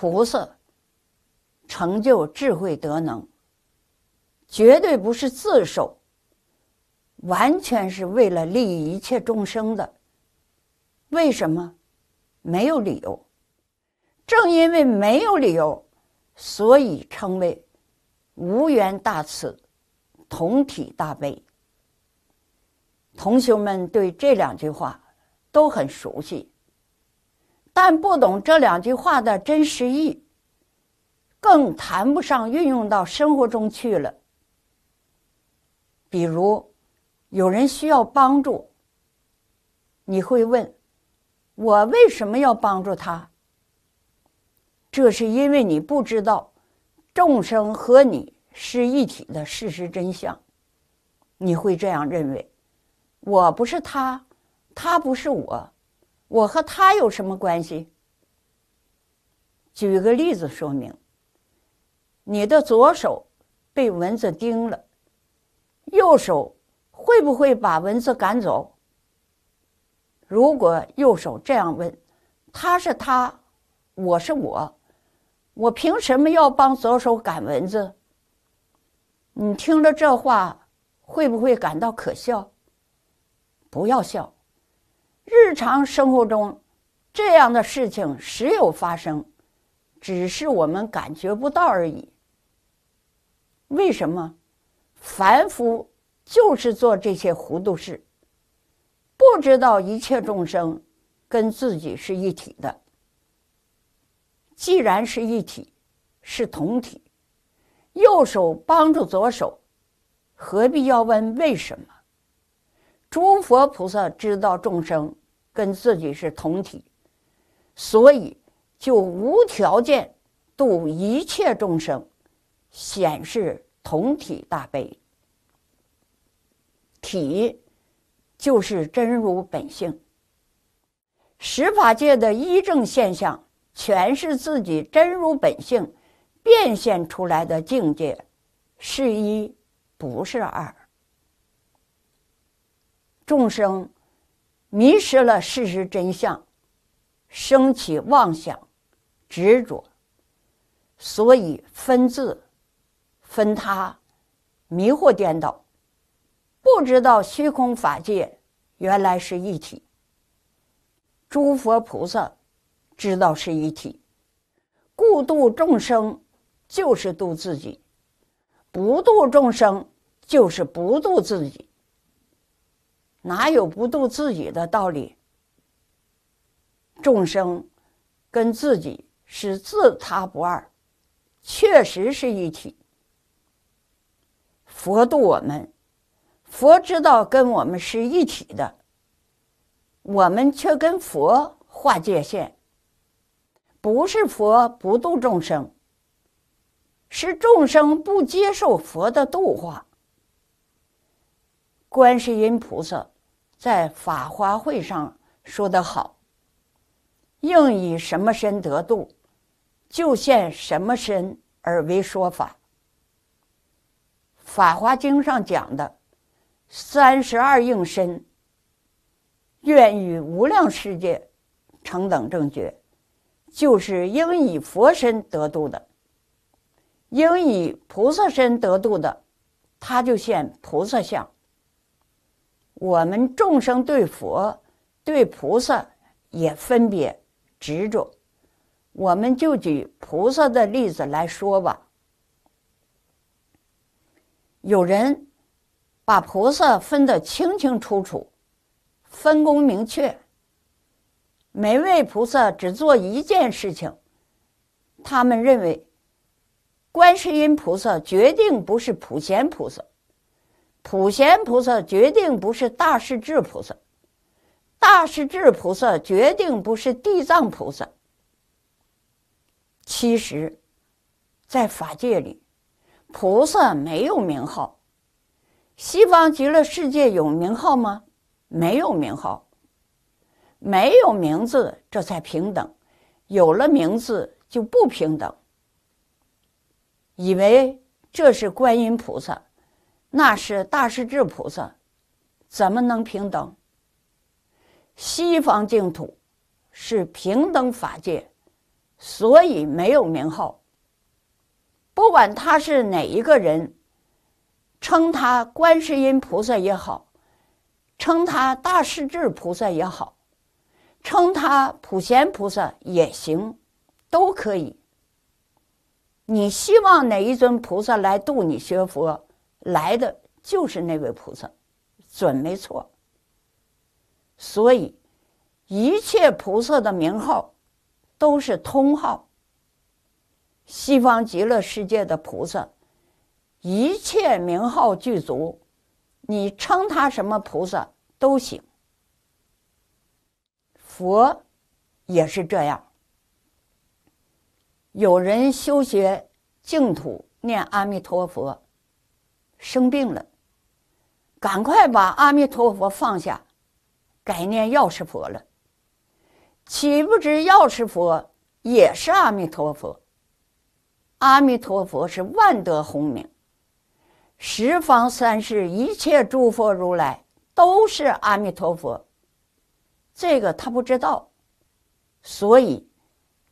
菩萨成就智慧德能，绝对不是自受，完全是为了利益一切众生的。为什么？没有理由。正因为没有理由，所以称为无缘大慈，同体大悲。同学们对这两句话都很熟悉，但不懂这两句话的真实意，更谈不上运用到生活中去了。比如，有人需要帮助，你会问：“我为什么要帮助他？”这是因为你不知道众生和你是一体的事实真相，你会这样认为：我不是他，他不是我，我和他有什么关系？举个例子说明：你的左手被蚊子叮了，右手会不会把蚊子赶走？如果右手这样问：他是他，我是我。我凭什么要帮左手赶蚊子？你听了这话，会不会感到可笑？不要笑，日常生活中这样的事情时有发生，只是我们感觉不到而已。为什么？凡夫就是做这些糊涂事，不知道一切众生跟自己是一体的。既然是一体，是同体，右手帮助左手，何必要问为什么？诸佛菩萨知道众生跟自己是同体，所以就无条件度一切众生，显示同体大悲。体就是真如本性，十法界的一正现象。全是自己真如本性变现出来的境界，是一不是二。众生迷失了事实真相，升起妄想、执着，所以分自、分他，迷惑颠倒，不知道虚空法界原来是一体。诸佛菩萨。知道是一体，故度众生就是度自己，不度众生就是不度自己。哪有不度自己的道理？众生跟自己是自他不二，确实是一体。佛度我们，佛知道跟我们是一体的，我们却跟佛划界限。不是佛不度众生，是众生不接受佛的度化。观世音菩萨在法华会上说得好：“应以什么身得度，就现什么身而为说法。”《法华经》上讲的三十二应身，愿与无量世界成等正觉。就是应以佛身得度的，应以菩萨身得度的，他就现菩萨相。我们众生对佛、对菩萨也分别执着，我们就举菩萨的例子来说吧。有人把菩萨分得清清楚楚，分工明确。每位菩萨只做一件事情，他们认为，观世音菩萨决定不是普贤菩萨，普贤菩萨决定不是大势至菩萨，大势至菩萨决定不是地藏菩萨。其实，在法界里，菩萨没有名号。西方极乐世界有名号吗？没有名号。没有名字，这才平等；有了名字，就不平等。以为这是观音菩萨，那是大势至菩萨，怎么能平等？西方净土是平等法界，所以没有名号。不管他是哪一个人，称他观世音菩萨也好，称他大势至菩萨也好，称他普贤菩萨也行，都可以。你希望哪一尊菩萨来度你学佛，来的就是那位菩萨，准没错。所以，一切菩萨的名号都是通号。西方极乐世界的菩萨，一切名号具足，你称他什么菩萨都行。佛也是这样。有人修学净土念阿弥陀佛，生病了，赶快把阿弥陀佛放下，改念药师佛了。岂不知药师佛也是阿弥陀佛？阿弥陀佛是万德洪名，十方三世一切诸佛如来都是阿弥陀佛。这个他不知道，所以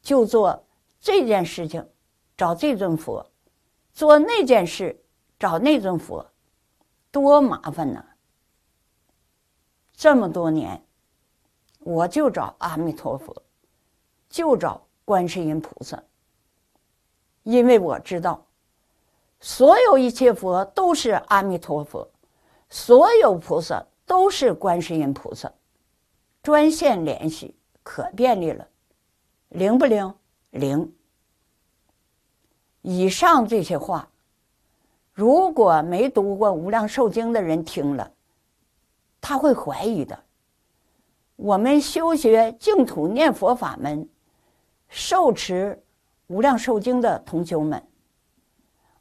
就做。这件事情，找这尊佛；做那件事，找那尊佛，多麻烦呢！这么多年，我就找阿弥陀佛，就找观世音菩萨，因为我知道，所有一切佛都是阿弥陀佛，所有菩萨都是观世音菩萨，专线联系可便利了，灵不灵？灵。以上这些话，如果没读过《无量寿经》的人听了，他会怀疑的。我们修学净土念佛法门，受持《无量寿经》的同修们，《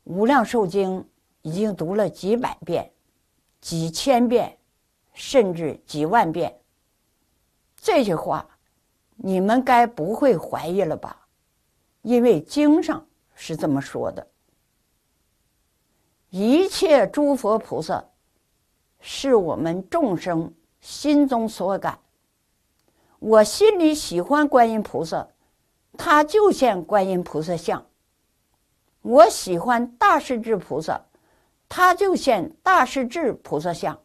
无量寿经》已经读了几百遍、几千遍，甚至几万遍。这句话，你们该不会怀疑了吧？因为经上。是这么说的：一切诸佛菩萨，是我们众生心中所感。我心里喜欢观音菩萨，他就现观音菩萨像；我喜欢大势至菩萨，他就现大势至菩萨像。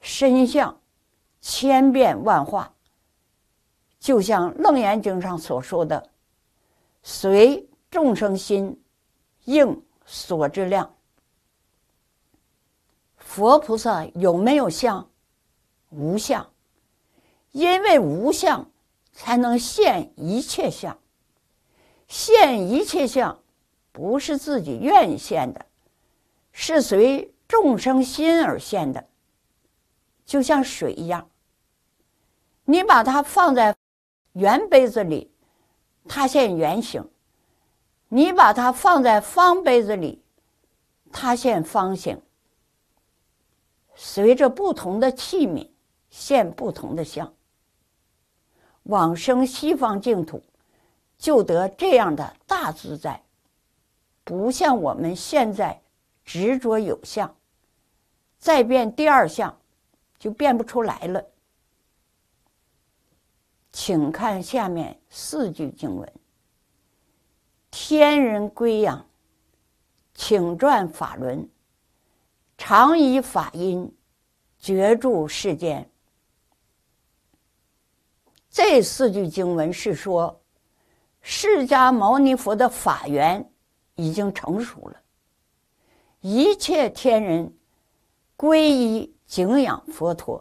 身相千变万化，就像《楞严经》上所说的。随众生心，应所知量。佛菩萨有没有相？无相，因为无相，才能现一切相。现一切相，不是自己愿现的，是随众生心而现的。就像水一样，你把它放在圆杯子里。它现圆形，你把它放在方杯子里，它现方形。随着不同的器皿，现不同的相。往生西方净土，就得这样的大自在，不像我们现在执着有相，再变第二相，就变不出来了。请看下面四句经文：“天人归养，请转法轮，常以法音觉住世间。”这四句经文是说，释迦牟尼佛的法缘已经成熟了，一切天人皈依敬仰佛陀，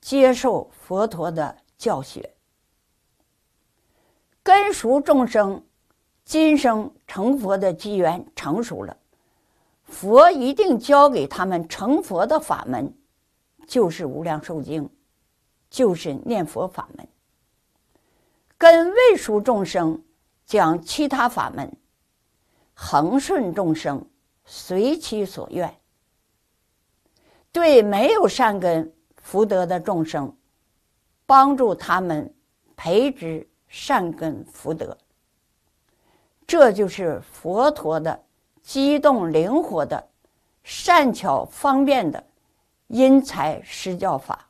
接受佛陀的教学。根熟众生，今生成佛的机缘成熟了，佛一定教给他们成佛的法门，就是《无量寿经》，就是念佛法门。跟未熟众生讲其他法门，恒顺众生，随其所愿。对没有善根福德的众生，帮助他们培植。善根福德，这就是佛陀的机动灵活的、善巧方便的因材施教法。